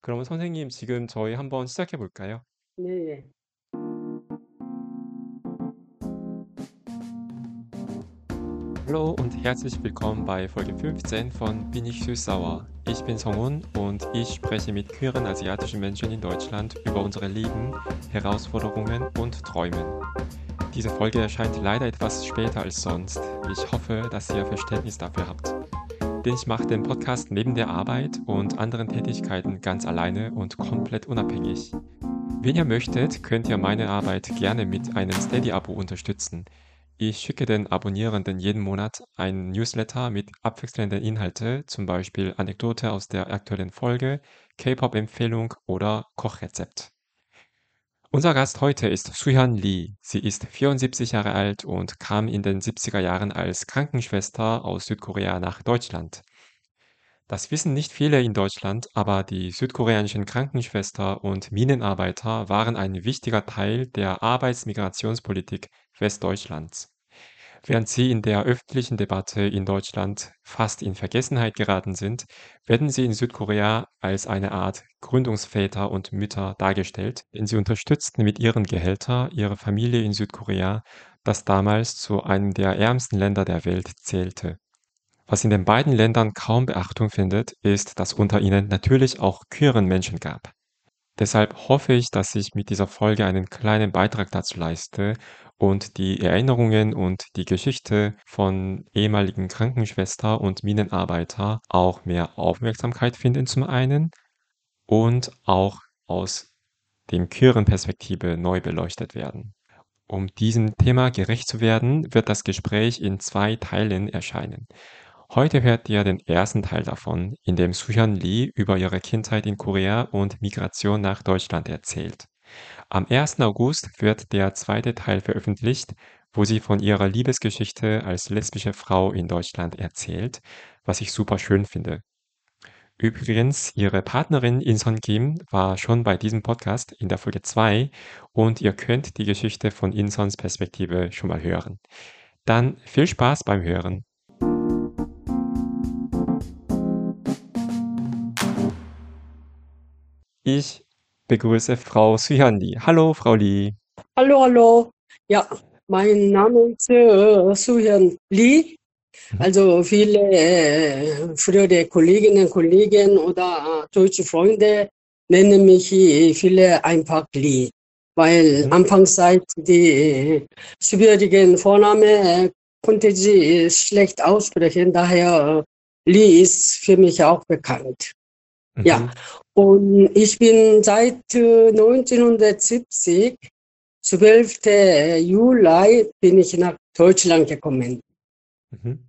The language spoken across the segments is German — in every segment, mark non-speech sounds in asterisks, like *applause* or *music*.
그러면 선생님 지금 저희 한번 시작해 볼까요? 네. Hallo und herzlich willkommen bei Folge 15 von Bin ich süß-sauer. Ich bin Songun und ich spreche mit queeren asiatischen Menschen in Deutschland über unsere Lieben, Herausforderungen und Träumen. Diese Folge erscheint leider etwas später als sonst. Ich hoffe, dass ihr Verständnis dafür habt. Denn ich mache den Podcast neben der Arbeit und anderen Tätigkeiten ganz alleine und komplett unabhängig. Wenn ihr möchtet, könnt ihr meine Arbeit gerne mit einem Steady-Abo unterstützen. Ich schicke den Abonnierenden jeden Monat ein Newsletter mit abwechselnden Inhalten, zum Beispiel Anekdote aus der aktuellen Folge, K-Pop-Empfehlung oder Kochrezept. Unser Gast heute ist Suhyun Lee. Sie ist 74 Jahre alt und kam in den 70er Jahren als Krankenschwester aus Südkorea nach Deutschland. Das wissen nicht viele in Deutschland, aber die südkoreanischen Krankenschwester und Minenarbeiter waren ein wichtiger Teil der Arbeitsmigrationspolitik Westdeutschlands. Während sie in der öffentlichen Debatte in Deutschland fast in Vergessenheit geraten sind, werden sie in Südkorea als eine Art Gründungsväter und Mütter dargestellt, denn sie unterstützten mit ihren Gehältern ihre Familie in Südkorea, das damals zu einem der ärmsten Länder der Welt zählte. Was in den beiden Ländern kaum Beachtung findet, ist, dass unter ihnen natürlich auch queeren Menschen gab. Deshalb hoffe ich, dass ich mit dieser Folge einen kleinen Beitrag dazu leiste und die Erinnerungen und die Geschichte von ehemaligen Krankenschwester und Minenarbeiter auch mehr Aufmerksamkeit finden zum einen und auch aus dem queeren Perspektive neu beleuchtet werden. Um diesem Thema gerecht zu werden, wird das Gespräch in zwei Teilen erscheinen. Heute hört ihr den ersten Teil davon, in dem Suhyun Lee über ihre Kindheit in Korea und Migration nach Deutschland erzählt. Am 1. August wird der zweite Teil veröffentlicht, wo sie von ihrer Liebesgeschichte als lesbische Frau in Deutschland erzählt, was ich super schön finde. Übrigens, ihre Partnerin Inson Kim war schon bei diesem Podcast in der Folge 2 und ihr könnt die Geschichte von Insons Perspektive schon mal hören. Dann viel Spaß beim Hören. Ich begrüße Frau Lee. Hallo, Frau Lee. Hallo, hallo. Ja, mein Name ist äh, Suhyun Lee. Mhm. Also viele äh, frühere Kolleginnen und Kollegen oder äh, deutsche Freunde nennen mich äh, viele einfach Lee. Weil Mhm. Anfangszeit die äh, schwierigen Vorname äh, konnte sie äh, schlecht aussprechen. Daher äh, Lee ist für mich auch bekannt. Ja, Mhm. und ich bin seit äh, 1970, 12. Juli, bin ich nach Deutschland gekommen. Mhm.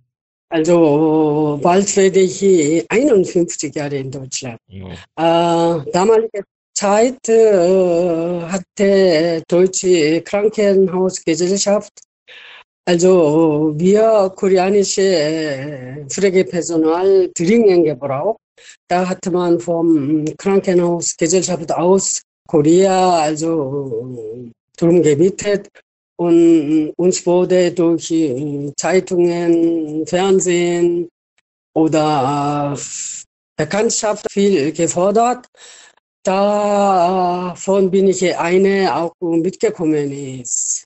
Also bald werde ich äh, 51 Jahre in Deutschland. Wow. Äh, damalige Zeit äh, hatte Deutsche Krankenhausgesellschaft, also wir koreanische äh, Pflegepersonal dringend gebraucht. Da hatte man vom Krankenhausgesellschaft aus Korea also darum gebeten und uns wurde durch äh, Zeitungen, Fernsehen oder äh, Bekanntschaft viel gefordert. Davon bin ich eine auch mitgekommen ist.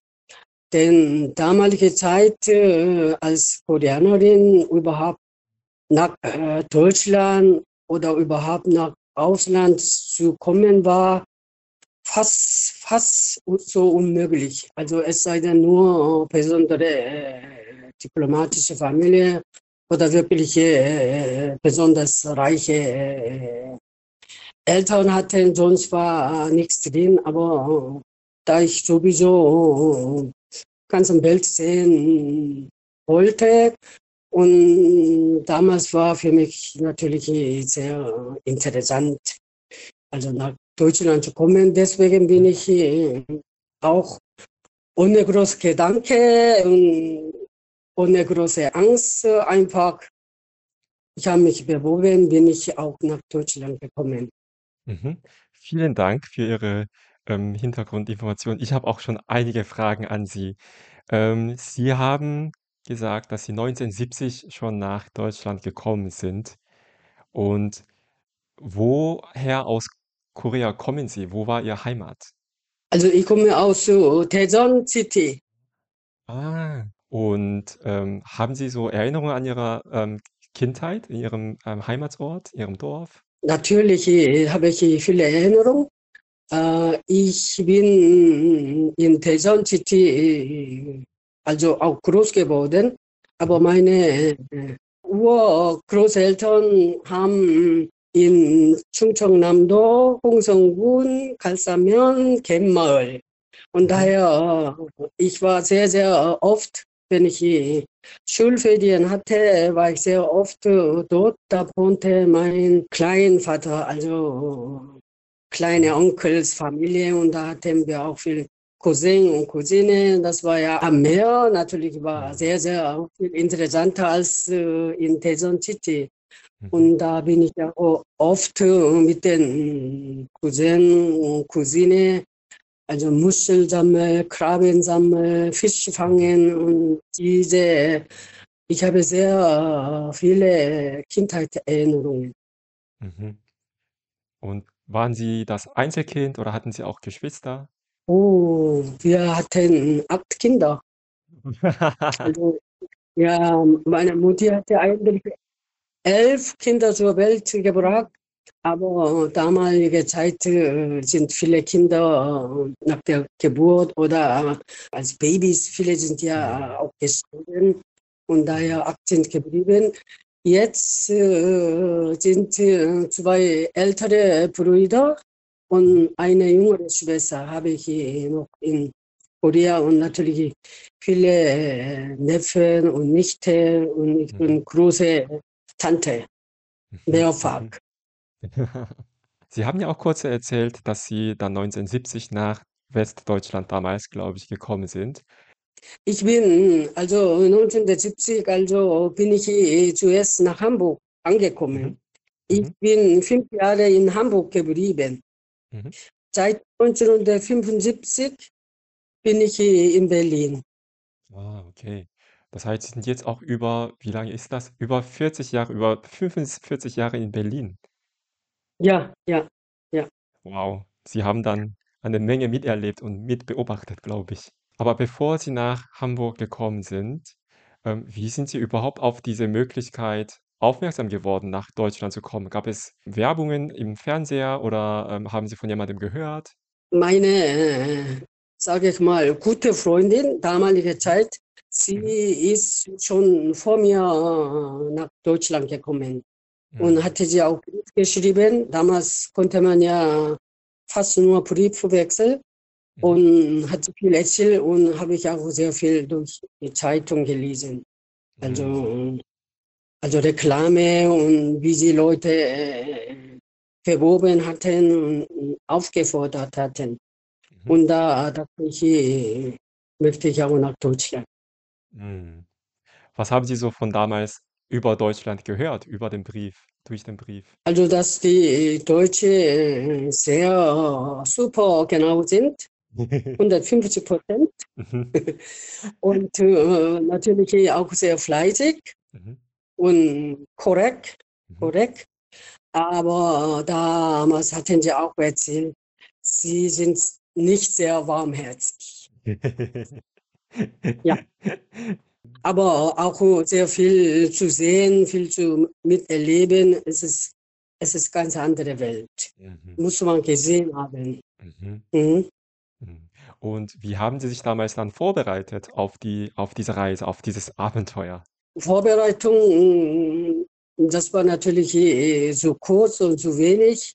Denn damalige Zeit äh, als Koreanerin überhaupt nach äh, Deutschland oder überhaupt nach Ausland zu kommen war fast, fast so unmöglich. Also es sei denn nur äh, besondere äh, diplomatische Familie oder wirklich äh, besonders reiche äh, Eltern hatten, sonst war äh, nichts drin. Aber äh, da ich sowieso äh, ganze Welt sehen wollte, und damals war für mich natürlich sehr interessant, also nach Deutschland zu kommen. Deswegen bin ich äh, auch ohne große Gedanke und ohne große Angst einfach, ich habe mich beworben, bin ich auch nach Deutschland gekommen. Mhm. Vielen Dank für Ihre ähm, Hintergrundinformation. Ich habe auch schon einige Fragen an Sie. Ähm, Sie haben gesagt, dass Sie 1970 schon nach Deutschland gekommen sind. Und Woher aus Korea kommen Sie? Wo war Ihr Heimat? Also ich komme aus äh, Daejeon City. Ah, und ähm, haben Sie so Erinnerungen an Ihre ähm, Kindheit in Ihrem ähm, Heimatsort, Ihrem Dorf? Natürlich äh, habe ich viele Erinnerungen. Äh, ich bin in Daejeon City, äh, also auch groß geworden, aber meine äh, Urgroßeltern haben in Chungcheongnam-do, Hongseong-gun, Galsa면, Gemmaul. Und Mhm. daher, äh, ich war sehr, sehr oft, wenn ich äh, Schulferien hatte, war ich sehr oft äh, dort. Da wohnte mein Kleinvater, also kleine Onkels, Familie und da hatten wir auch viel Cousin und Cousine. Das war ja am Meer. Natürlich war Mhm. sehr, sehr viel interessanter als äh, in Daejeon City. Mhm. Und da bin ich ja oft äh, mit den Cousin und Cousine, also Muschel sammeln, Krabben sammeln, Fisch fangen und diese, ich habe sehr viele Kindheitserinnerungen. Mhm. Und waren Sie das Einzelkind oder hatten Sie auch Geschwister? Oh, wir hatten acht Kinder. *laughs* Also, ja, meine Mutter hatte eigentlich elf Kinder zur Welt gebracht, aber damalige Zeit äh, sind viele Kinder äh, nach der Geburt oder als Babys, viele sind ja Mhm. auch gestorben und daher acht sind geblieben. Jetzt äh, sind äh, zwei ältere Brüder. Und eine jüngere Schwester habe ich noch in Korea und natürlich viele äh, Neffen und Nichten und ich Mhm. bin große Tante, Mhm. mehrfach. *laughs* Mhm. Sie haben ja auch kurz erzählt, dass Sie dann 1970 nach Westdeutschland damals, glaube ich, gekommen sind. Ich bin also 1970, also bin ich äh, zuerst nach Hamburg angekommen. Mhm. Ich Mhm. bin fünf Jahre in Hamburg geblieben. Mhm. Seit 1975 bin ich äh, in Berlin. Ah, okay. Das heißt, Sie sind jetzt auch über, wie lange ist das? Über 40 Jahre, über 45 Jahre in Berlin. Ja, ja, ja. Wow. Sie haben dann eine Menge miterlebt und mitbeobachtet, glaube ich. Aber bevor Sie nach Hamburg gekommen sind, ähm, wie sind Sie überhaupt auf diese Möglichkeit aufmerksam geworden, nach Deutschland zu kommen? Gab es Werbungen im Fernseher oder ähm, haben Sie von jemandem gehört? Meine, äh, sage ich mal, gute Freundin, damalige Zeit, sie Mhm. ist schon vor mir äh, nach Deutschland gekommen und Mhm. hatte sie auch geschrieben. Damals konnte man ja fast nur Briefe wechseln Mhm. und hat viel erzählt und habe ich auch sehr viel durch die Zeitung gelesen. Mhm. Also, also Reklame und wie sie Leute äh, beworben hatten und aufgefordert hatten. Mhm. Und da dachte ich, äh, möchte ich auch nach Deutschland. Mhm. Was haben Sie so von damals über Deutschland gehört, über den Brief, durch den Brief? Also, dass die Deutsche äh, sehr äh, super genau sind, *laughs* 150 Prozent. Mhm. *laughs* Und äh, natürlich auch sehr fleißig Mhm. Und korrekt, Mhm. korrekt. Aber damals hatten sie auch erzählt, sie sind nicht sehr warmherzig. *laughs* Ja. Aber auch sehr viel zu sehen, viel zu miterleben. Es ist, es ist ganz andere Welt. Mhm. Muss man gesehen haben. Mhm. Mhm. Mhm. Und wie haben Sie sich damals dann vorbereitet auf die auf diese Reise, auf dieses Abenteuer? Vorbereitung, mm, das war natürlich äh, so kurz und so wenig.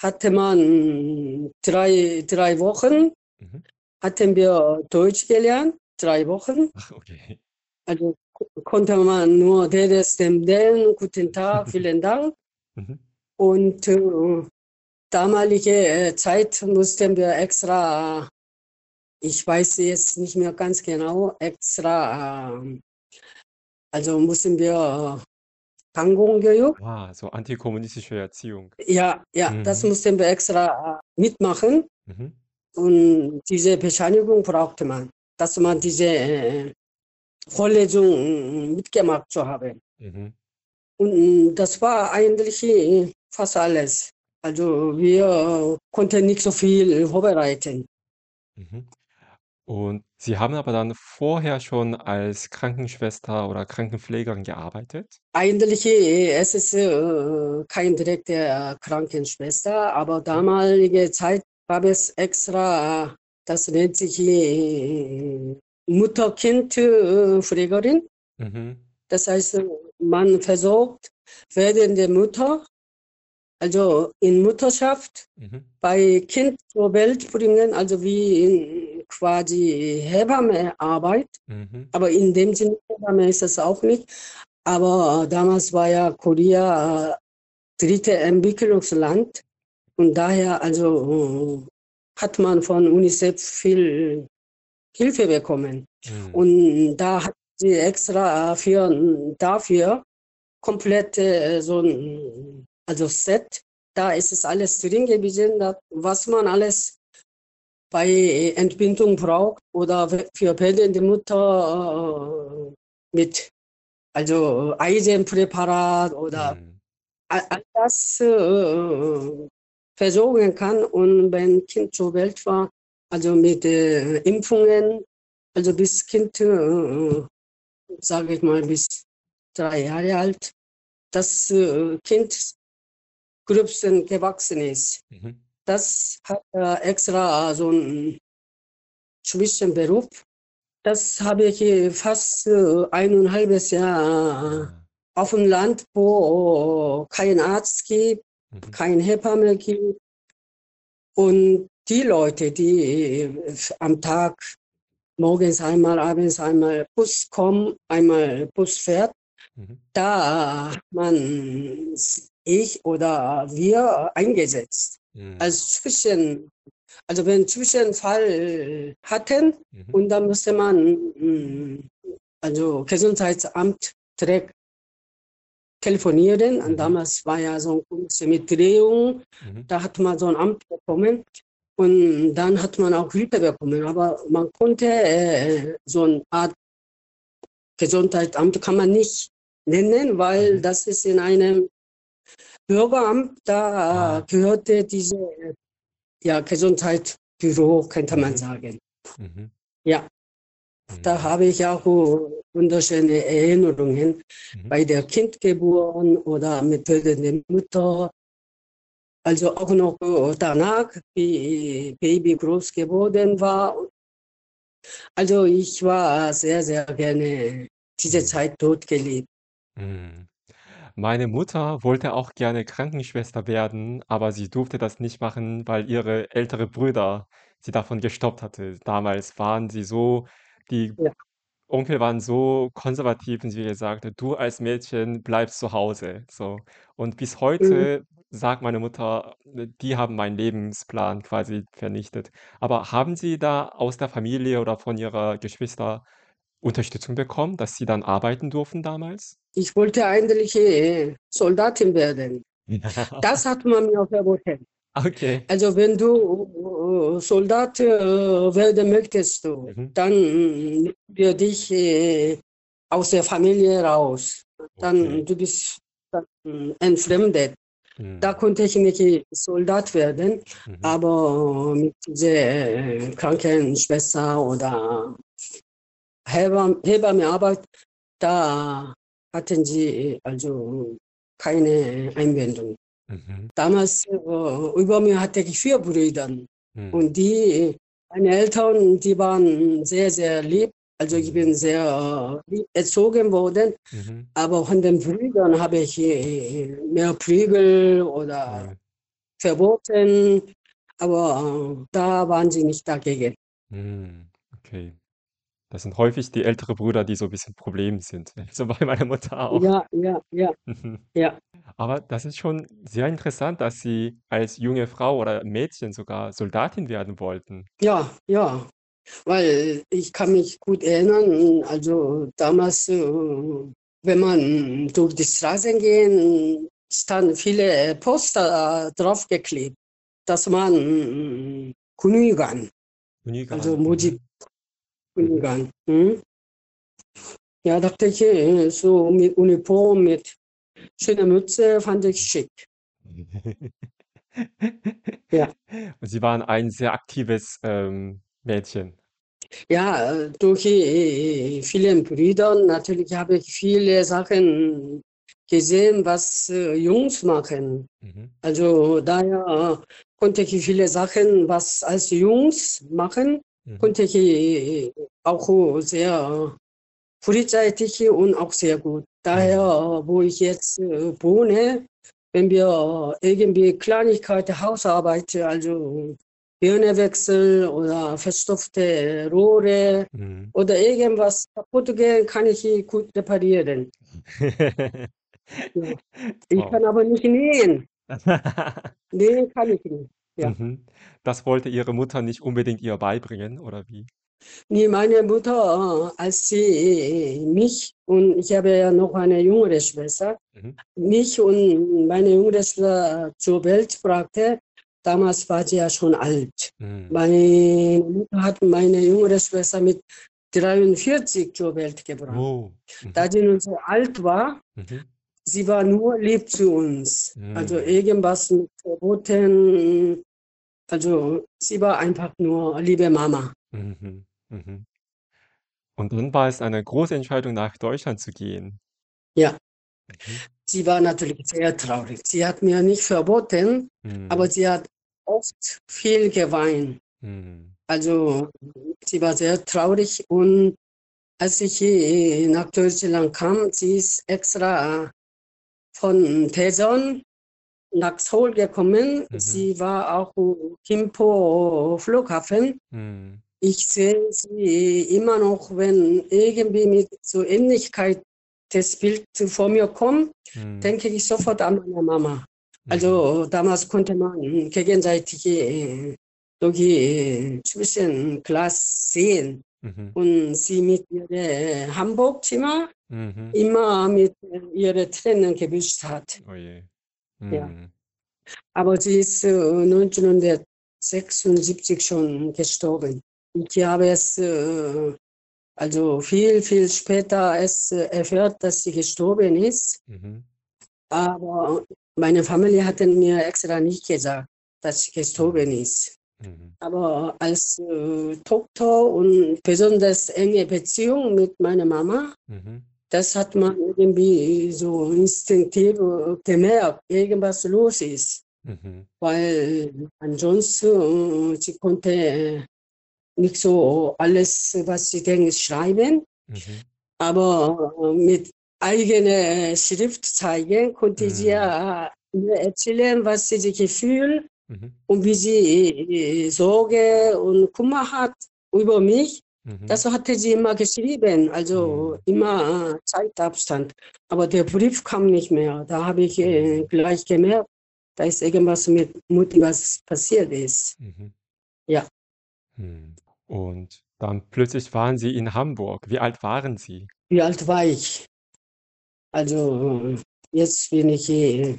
Hatte man drei, drei Wochen, Mhm. hatten wir Deutsch gelernt, drei Wochen. Ach, okay. Also ko- konnte man nur des dem den, guten Tag, *laughs* vielen Dank. Mhm. Und äh, damalige äh, Zeit mussten wir extra, ich weiß jetzt nicht mehr ganz genau, extra, äh, also mussten wir äh, Tango geübt. Ah, so antikommunistische Erziehung. Ja, ja, das Mhm. mussten wir extra äh, mitmachen. Mhm. Und diese Bescheinigung brauchte man, dass man diese äh, Vorlesung mitgemacht zu haben. Mhm. Und das war eigentlich fast alles. Also wir konnten nicht so viel vorbereiten. Und Sie haben aber dann vorher schon als Krankenschwester oder Krankenpflegerin gearbeitet? Eigentlich äh, es ist äh, kein direkter Krankenschwester, aber damalige Zeit gab es extra, das nennt sich äh, Mutter-Kind-Pflegerin. Mhm. Das heißt, man versorgt werdende Mutter, also in Mutterschaft, Mhm. bei Kind zur Welt bringen, also wie in quasi Hebammearbeit. Mhm. Aber in dem Sinne Hebamme ist es auch nicht. Aber damals war ja Korea äh, dritte Entwicklungsland und daher also äh, hat man von UNICEF viel Hilfe bekommen. Mhm. Und da hat sie extra für, dafür komplett äh, so ein also Set, da ist es alles drin gewesen, was man alles bei Entbindung braucht oder für werdende Mutter äh, mit also Eisenpräparat oder Mhm. all das äh, versorgen kann. Und wenn Kind zur Welt war, also mit äh, Impfungen, also bis Kind, äh, sage ich mal, bis drei Jahre alt, das äh, Kind gröbsten gewachsen ist. Mhm. Das hat äh, extra so einen Zwischenberuf. Das habe ich äh, fast äh, eineinhalbes Jahr Ah. auf dem Land, wo kein Arzt gibt, Mhm. kein Hebamme gibt. Und die Leute, die äh, am Tag morgens einmal, abends einmal Bus kommen, einmal Bus fährt, Mhm. da hat man ich oder wir eingesetzt. Mhm. Als Zwischen, also wenn Zwischenfall hatten Mhm. und dann musste man mm, also Gesundheitsamt direkt telefonieren. Und Mhm. damals war ja so ein Kurs mit Drehung, Mhm. da hat man so ein Amt bekommen und dann hat man auch Hilfe bekommen. Aber man konnte äh, so eine Art Gesundheitsamt kann man nicht nennen, weil Mhm. das ist in einem Bürgeramt, da Ah. gehörte diese ja, Gesundheitsbüro, könnte man Mhm. sagen. Mhm. Ja, da Mhm. habe ich auch äh, wunderschöne Erinnerungen Mhm. bei der Kindgeburt oder mit der Mutter. Also auch noch äh, danach, wie Baby groß geworden war. Also ich war sehr, sehr gerne diese Mhm. Zeit dort gelebt. Mhm. Meine Mutter wollte auch gerne Krankenschwester werden, aber sie durfte das nicht machen, weil ihre ältere Brüder sie davon gestoppt hatte. Damals waren sie so die Ja. Onkel waren so konservativ und sie gesagt: „Du als Mädchen bleibst zu Hause“, so. Und bis Mhm. heute sagt meine Mutter, äh, die haben meinen Lebensplan quasi vernichtet. Aber haben Sie da aus der Familie oder von Ihrer Geschwister Unterstützung bekommen, dass Sie dann arbeiten durften damals? Ich wollte eigentlich äh, Soldatin werden. *laughs* Das hat man mir verboten. Okay. Also wenn du äh, Soldat äh, werden möchtest, du, Mhm. dann wir dich äh, aus der Familie raus. Dann Okay. du bist dann, mm, entfremdet. Da Mhm. konnte ich nicht Soldat werden, Mhm. aber mit dieser äh, Krankenschwester oder Hebam- Hebammenarbeit, da hatten sie also keine Einwendung. Mhm. Damals äh, über mir hatte ich vier Brüder Mhm. und die, meine Eltern, die waren sehr, sehr lieb. Also ich Mhm. bin sehr äh, lieb erzogen worden, Mhm. aber von den Brüdern habe ich äh, mehr Prügel oder Ja. verboten, aber äh, da waren sie nicht dagegen. Mhm. Okay. Das sind häufig die ältere Brüder, die so 'n bisschen Problem sind. *laughs* So bei meiner Mutter auch. Ja, ja, ja, Mhm. ja. Aber das ist schon sehr interessant, dass Sie als junge Frau oder Mädchen sogar Soldatin werden wollten. Ja, ja, weil ich kann mich gut erinnern, also damals, äh, wenn man durch die Straßen gehen, standen viele Poster äh, draufgeklebt, dass man mm, Kunügan, also Mhm. Kunügan. Hm? Ja, dachte ich, äh, so mit Uniform, mit schöner Mütze fand ich schick. *laughs* Ja. Und Sie waren ein sehr aktives ähm, Mädchen. Ja, durch äh, viele Brüder natürlich habe ich viele Sachen gesehen, was äh, Jungs machen. Mhm. Also daher konnte ich viele Sachen, was als Jungs machen. Konnte ich äh, auch sehr frühzeitig und auch sehr gut. Daher, äh, wo ich jetzt äh, wohne, wenn wir irgendwie Kleinigkeiten, Hausarbeit, also Birnenwechsel oder verstopfte Rohre Mhm. oder irgendwas kaputt gehen, kann ich gut reparieren. *laughs* Ja. Ich Wow. kann aber nicht nähen. *laughs* Nähen kann ich nicht. Ja. Mhm. Das wollte Ihre Mutter nicht unbedingt ihr beibringen, oder wie? Nee, meine Mutter, äh, als sie äh, mich und ich habe ja noch eine jüngere Schwester, Mhm. mich und meine jüngere Schwester zur Welt brachte, damals war sie ja schon alt. Mhm. Meine Mutter hat meine jüngere Schwester mit 43 zur Welt gebracht. Oh. Mhm. Da sie nun so alt war, Mhm. Sie war nur lieb zu uns. Also Mhm. irgendwas mit Verboten. Also sie war einfach nur liebe Mama. Mhm. Mhm. Und dann war es eine große Entscheidung, nach Deutschland zu gehen. Ja, Mhm. sie war natürlich sehr traurig. Sie hat mir nicht verboten, aber Mhm. sie hat oft viel geweint. Mhm. Also sie war sehr traurig und als ich hier nach Deutschland kam, sie ist extra von Daejeon nach Seoul gekommen. Mhm. Sie war auch im Gimpo Flughafen. Mhm. Ich sehe sie immer noch, wenn irgendwie mit so Ähnlichkeit das Bild vor mir kommt, Mhm. denke ich sofort an meine Mama. Mhm. Also damals konnte man gegenseitig äh, durch äh, Zwischenglas sehen Mhm. und sie mit ihrem Hamburg-Zimmer Mhm. immer mit äh, ihren Tränen gewischt hat. Oh je. Ja. Mhm. Aber sie ist äh, 1976 schon gestorben. Ich habe es äh, also viel, viel später erst äh, erfährt, dass sie gestorben ist. Mhm. Aber meine Familie hatte mir extra nicht gesagt, dass sie gestorben ist. Mhm. Aber als äh, Tochter und besonders enge Beziehung mit meiner Mama, Mhm. Das hat man irgendwie so instinktiv äh, gemerkt, irgendwas los ist. Mhm. Weil ansonsten, äh, sie konnte äh, nicht so alles, was sie denkt, schreiben, Mhm. aber äh, mit eigener Schrift zeigen, konnte sie Mhm. ja mir erzählen, was sie sich fühlt Mhm. und wie sie äh, Sorge und Kummer hat über mich. Mhm. Das hatte sie immer geschrieben, also Mhm. immer äh, Zeitabstand. Aber der Brief kam nicht mehr. Da habe ich äh, Mhm. gleich gemerkt, da ist irgendwas mit Mutti, was passiert ist. Mhm. Ja. Mhm. Und dann plötzlich waren Sie in Hamburg. Wie alt waren Sie? Wie alt war ich? Also äh, jetzt bin ich, äh,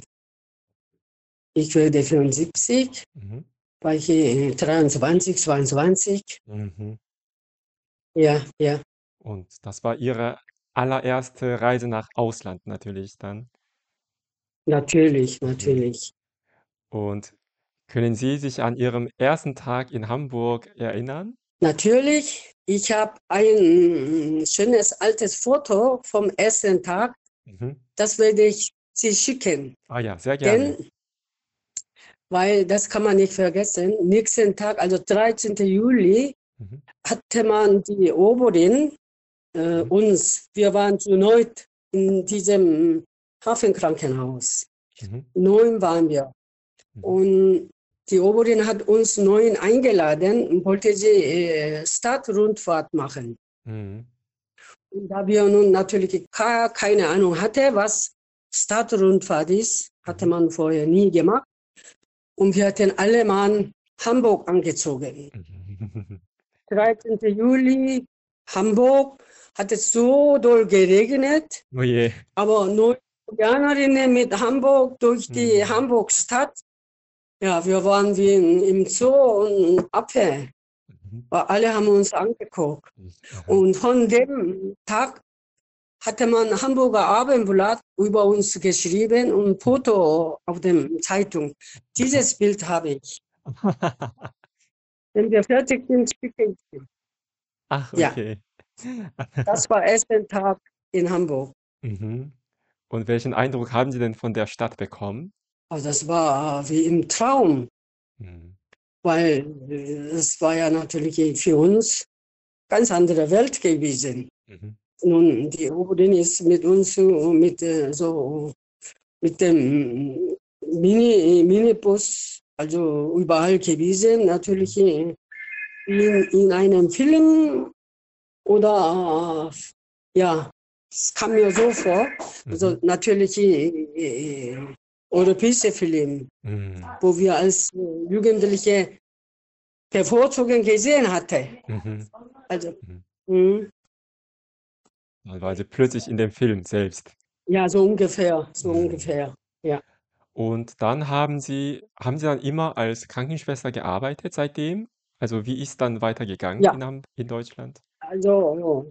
ich werde 75, Mhm. war ich äh, 23, 22. Mhm. Ja, ja. Und das war Ihre allererste Reise nach Ausland natürlich dann. Natürlich, Mhm. natürlich. Und können Sie sich an Ihrem ersten Tag in Hamburg erinnern? Natürlich, ich habe ein schönes altes Foto vom ersten Tag, Mhm. das werde ich Sie schicken. Ah ja, sehr gerne. Denn, weil das kann man nicht vergessen, nächsten Tag, also 13. Juli, Mhm. hatte man die Oberin äh, Mhm. uns, wir waren zu neut in diesem Hafenkrankenhaus. Mhm. Neun waren wir. Mhm. Und die Oberin hat uns neun eingeladen und wollte sie äh, Stadtrundfahrt machen. Mhm. Und da wir nun natürlich ka- keine Ahnung hatten, was Stadtrundfahrt ist, hatte man vorher nie gemacht. Und wir hatten alle Mann Hamburg angezogen. *laughs* Mhm. 13. Juli, Hamburg, hat es so doll geregnet, Oh je. aber Jahrerinnen mit Hamburg durch die Mhm. Hamburg-Stadt. Ja, wir waren wie in, im Zoo und Abwehr. Mhm. Alle haben uns angeguckt. Und von dem Tag hatte man Hamburger Abendblatt über uns geschrieben und ein Foto auf dem Zeitung. *laughs* Dieses Bild habe ich. *laughs* Wenn wir fertig sind, schicke ich. Ach, Ja. okay. *laughs* Das war erster Tag in Hamburg. Mhm. Und welchen Eindruck haben Sie denn von der Stadt bekommen? Also das war wie im Traum, Mhm. weil äh, es war ja natürlich für uns ganz andere Welt gewesen. Mhm. Nun, die Oberin ist mit uns so mit äh, so mit dem Mini, Minibus, also überall gewesen, natürlich in, in einem Film oder äh, ja, es kam mir so vor, also Mhm. natürlich äh, äh, europäische Film, Mhm. wo wir als Jugendliche bevorzugen gesehen hatten. Mhm. Also, Mhm. mhm. Dann waren Sie plötzlich in dem Film selbst. ja, so ungefähr, so Mhm. ungefähr. Ja. Und dann haben Sie haben Sie dann immer als Krankenschwester gearbeitet seitdem? Also, wie ist dann weitergegangen Ja. in Ham in Deutschland? Also,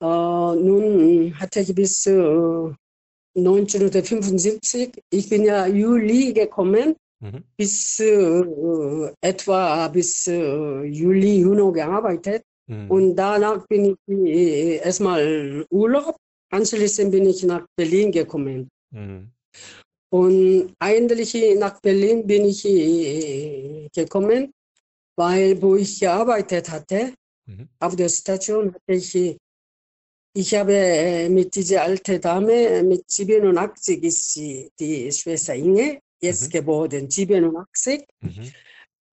äh, nun hatte ich bis äh, 1975, ich bin ja Juli gekommen, Mhm. bis äh, etwa bis äh, Juli, Juni gearbeitet. Mhm. Und danach bin ich äh, erstmal Urlaub. Anschließend bin ich nach Berlin gekommen. Mhm. Und eigentlich nach Berlin bin ich äh, gekommen, weil wo ich gearbeitet hatte, Mhm. auf der Station hatte ich, äh, ich habe äh, mit dieser alten Dame, mit 87 ist sie, die Schwester Inge, jetzt Mhm. geboren, 87. Mhm.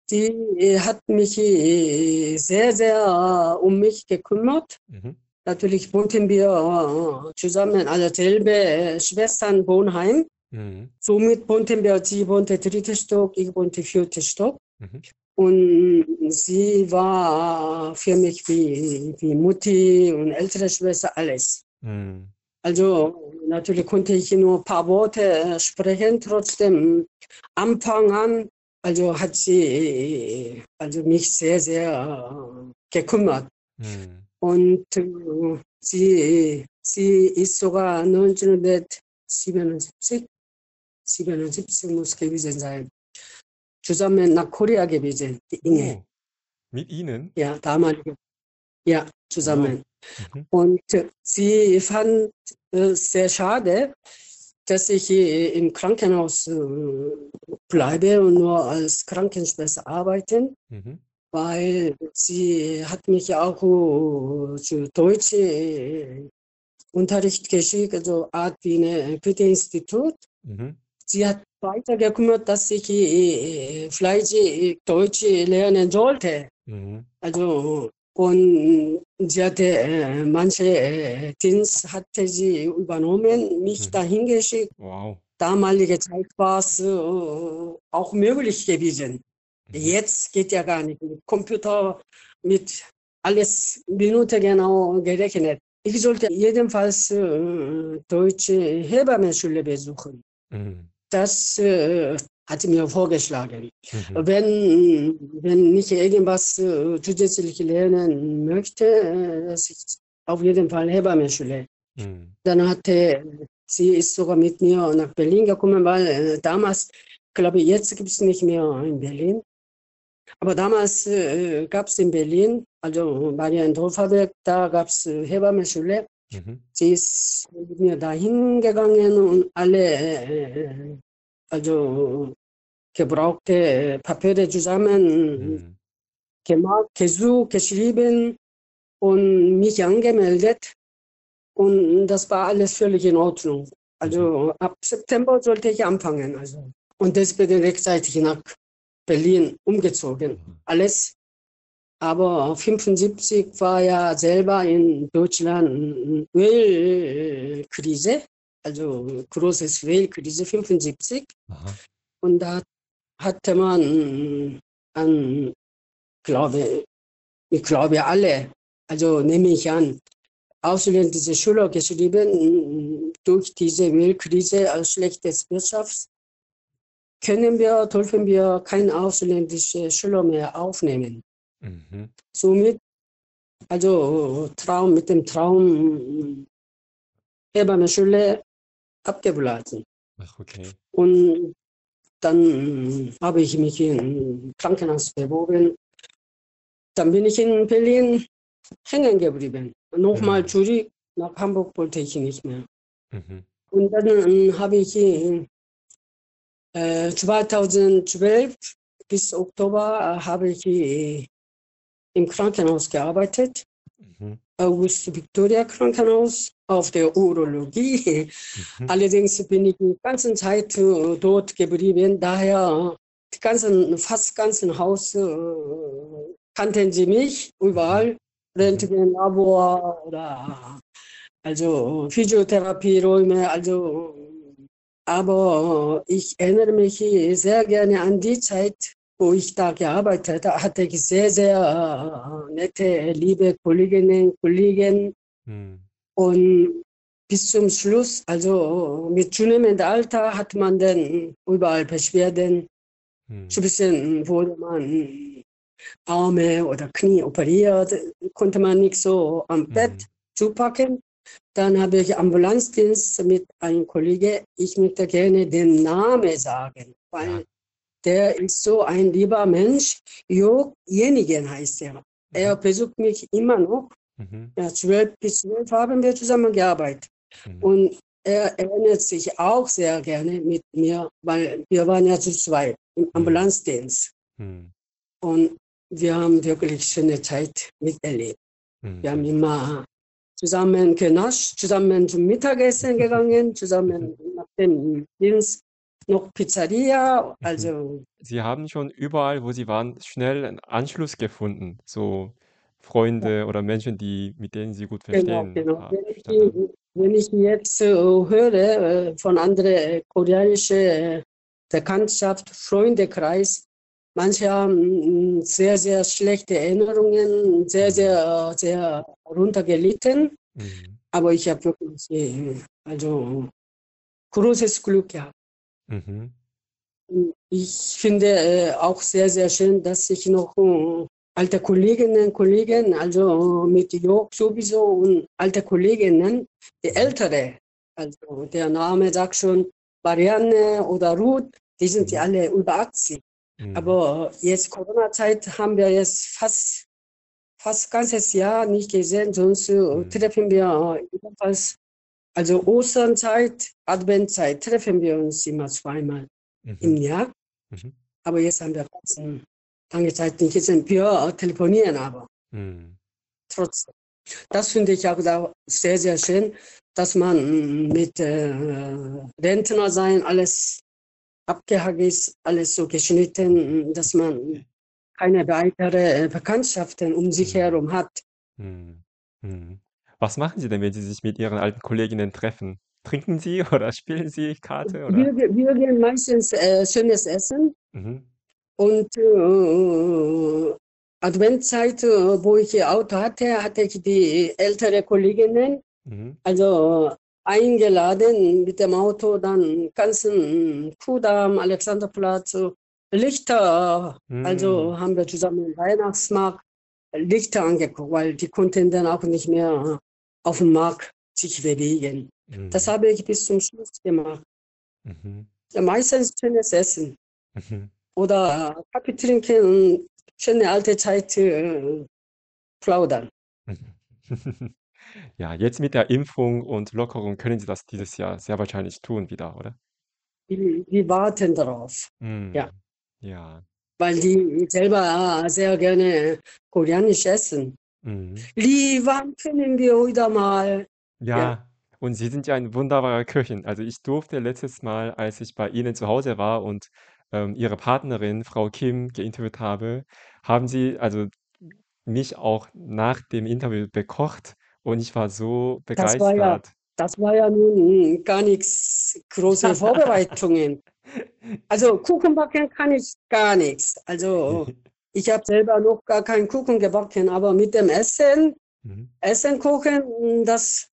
Die hat mich sehr, sehr um mich gekümmert. Mhm. Natürlich wohnten wir zusammen, also selbe äh, Schwesternwohnheim. Mhm. Somit wohnten wir, sie wohnte dritte Stock, ich wohnte vierte Stock. Mhm. Und sie war für mich wie, wie Mutti und ältere Schwester, alles. Mhm. Also natürlich konnte ich nur ein paar Worte äh, sprechen, trotzdem Anfang an, also hat sie also mich sehr, sehr äh, gekümmert. Mhm. Und äh, sie, sie ist sogar 1977, 77 muss gewesen sein, zusammen nach Korea gewesen, die Inge. Oh, mit Ihnen? Ja, damalige. Ja, zusammen. Mhm. Und sie fand es sehr schade, dass ich äh, im Krankenhaus äh, bleibe und nur als Krankenschwester arbeiten, Mhm. weil sie hat mich auch äh, zu Deutsch äh, Unterricht geschickt, also Art wie ein Goethe-Institut. Mhm. Sie hat weiter gekümmert, dass ich äh, vielleicht äh, Deutsch lernen sollte. Mhm. Also, und sie hatte äh, manche äh, Dienst hatte sie übernommen, mich Mhm. dahin geschickt. Wow. Damalige Zeit war es äh, auch möglich gewesen. Mhm. Jetzt geht ja gar nicht. Mit Computer, mit alles Minute genau gerechnet. Ich sollte jedenfalls äh, deutsche Hebammenschule besuchen. Mhm. Das äh, hat sie mir vorgeschlagen. Mhm. Wenn, wenn ich irgendwas äh, zusätzlich lernen möchte, äh, dass ich auf jeden Fall Hebammenschule. Mhm. Dann hatte sie ist sogar mit mir nach Berlin gekommen, weil äh, damals, glaube ich, jetzt gibt es nicht mehr in Berlin. Aber damals äh, gab es in Berlin, also bei der Dorfabek, da gab es äh, Hebammenschule. Mhm. Sie ist mit mir dahin gegangen und alle, äh, also gebrauchte äh, Papiere zusammen Mhm. gemacht, gesucht, geschrieben und mich angemeldet. Und das war alles völlig in Ordnung. Also ab September sollte ich anfangen. Also. Und deswegen rechtzeitig nach Berlin umgezogen. Mhm. Alles. Aber 75 war ja selber in Deutschland eine Ölkrise, also großes Ölkrise 75. Aha. Und da hatte man an, glaube, ich glaube alle, also nehme ich an, ausländische Schüler geschrieben, durch diese Ölkrise als schlechtes Wirtschafts können wir, dürfen wir keine ausländische Schüler mehr aufnehmen. Mhm. Somit, also Traum mit dem Traum Hebammenschule abgeblasen. Ach, okay. Und dann habe ich mich im Krankenhaus beworben. Dann bin ich in Berlin hängen geblieben. Nochmal Mhm. zurück nach Hamburg wollte ich nicht mehr. Mhm. Und dann ähm, habe ich äh, 2012 bis Oktober äh, habe ich äh, im Krankenhaus gearbeitet. Mhm. August Victoria Krankenhaus auf der Urologie. Mhm. Allerdings bin ich die ganze Zeit äh, dort geblieben, daher die ganzen, fast ganzen Haus äh, kannten sie mich überall. Röntgen, Labor oder also Physiotherapieräume, also aber ich erinnere mich sehr gerne an die Zeit, wo ich da gearbeitet habe, hatte ich sehr, sehr äh, nette, liebe Kolleginnen und Kollegen. Mhm. Und bis zum Schluss, also mit zunehmendem Alter hat man dann überall Beschwerden. Mhm. So ein bisschen wurde man Arme oder Knie operiert, konnte man nicht so am Bett Mhm. zupacken. Dann habe ich Ambulanzdienst mit einem Kollegen. Ich möchte gerne den Namen sagen, weil Ja. Der ist so ein lieber Mensch. Jörg Jenigen heißt er. Er Mhm. besucht mich immer noch. Mhm. Ja, zwölf bis zwölf haben wir zusammengearbeitet. Mhm. Und er erinnert sich auch sehr gerne mit mir, weil wir waren ja zu zweit im Ambulanzdienst. Mhm. Und wir haben wirklich schöne Zeit miterlebt. Wir haben Mhm. immer zusammen genascht, zusammen zum Mittagessen *laughs* gegangen, zusammen nach dem Dienst noch Pizzeria. Also Sie haben schon überall, wo Sie waren, schnell einen Anschluss gefunden. So Freunde oder Menschen, die, mit denen Sie gut genau, verstehen genau. ha- Wenn ich, wenn ich jetzt äh, höre äh, von anderen äh, koreanischen äh, Bekanntschaft, Freundekreis, manche haben mm, sehr, sehr schlechte Erinnerungen, sehr, Mhm. sehr, sehr runtergelitten. Mhm. Aber ich habe wirklich äh, also großes Glück gehabt. Mhm. Ich finde äh, auch sehr, sehr schön, dass ich noch äh, alte Kolleginnen und Kollegen, also mit Jörg sowieso und alte Kolleginnen, die Mhm. ältere, also der Name sagt schon Marianne oder Ruth, die sind ja Mhm. alle über 80. Mhm. Aber jetzt Corona-Zeit haben wir jetzt fast, fast ganzes Jahr nicht gesehen, sonst äh, Mhm. treffen wir jedenfalls, also Osternzeit, Adventzeit, treffen wir uns immer zweimal im Mhm. Jahr. Mhm. Aber jetzt haben wir äh, lange Zeit nicht gesehen. Wir äh, telefonieren aber Mhm. trotzdem. Das finde ich auch sehr, sehr schön, dass man mit äh, Rentner sein, alles abgehakt ist, alles so geschnitten, dass man keine weitere äh, Bekanntschaften um sich Mhm. herum hat. Was machen Sie denn, wenn Sie sich mit Ihren alten Kolleginnen treffen? Trinken Sie *laughs* oder spielen Sie Karte oder? Wir, ge- wir gehen meistens äh, schönes Essen Mhm. und äh, Adventzeit, äh, wo ich ihr Auto hatte, hatte ich die ältere Kolleginnen Mhm. Also eingeladen mit dem Auto, dann ganzen Kudamm, Alexanderplatz, so Lichter. Also Mhm. haben wir zusammen im Weihnachtsmarkt Lichter angeguckt, weil die konnten dann auch nicht mehr auf dem Markt sich bewegen. Das Mhm. habe ich bis zum Schluss gemacht. Mhm. Ja, meistens schönes Essen Mhm. oder Kaffee trinken und schöne alte Zeit äh, plaudern. *laughs* Ja, jetzt mit der Impfung und Lockerung können Sie das dieses Jahr sehr wahrscheinlich tun wieder, oder? Die warten darauf. Ja. Mhm. Ja. weil die selber sehr gerne koreanisch essen. Mhm. Lee, wann können wir wieder mal? Ja, Ja, und Sie sind ja ein wunderbarer Köchin. Also ich durfte letztes Mal, als ich bei Ihnen zu Hause war und ähm, Ihre Partnerin, Frau Kim, geinterviewt habe, haben Sie also mich auch nach dem Interview bekocht und ich war so das war ja, begeistert. das war ja nun gar nichts große *laughs* Vorbereitungen. Also Kuchen backen kann ich gar nichts. Also *laughs* ich habe selber noch gar keinen Kuchen gebacken, aber mit dem Essen, Mhm. Essen kochen, das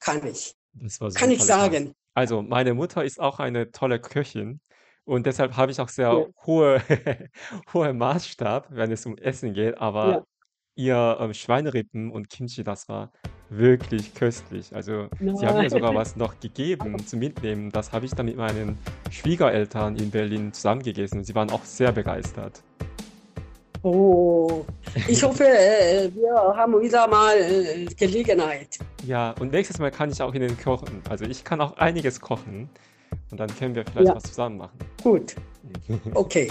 kann ich. Das war Kann ich sagen. Also meine Mutter ist auch eine tolle Köchin und deshalb habe ich auch Ja, sehr hohe, *laughs* hohe Maßstab, wenn es um Essen geht. ja. Aber ihr ähm, Schweinerippen und Kimchi, das war wirklich köstlich. Also Nein. sie haben mir sogar was noch gegeben *laughs* zum Mitnehmen. Das habe ich dann mit meinen Schwiegereltern in Berlin zusammengegessen sie waren auch sehr begeistert. Oh, ich hoffe, äh, wir haben wieder mal äh, Gelegenheit. Ja, und nächstes Mal kann ich auch Ihnen kochen. Also ich kann auch einiges kochen und dann können wir vielleicht Ja. was zusammen machen. Gut, *laughs* okay.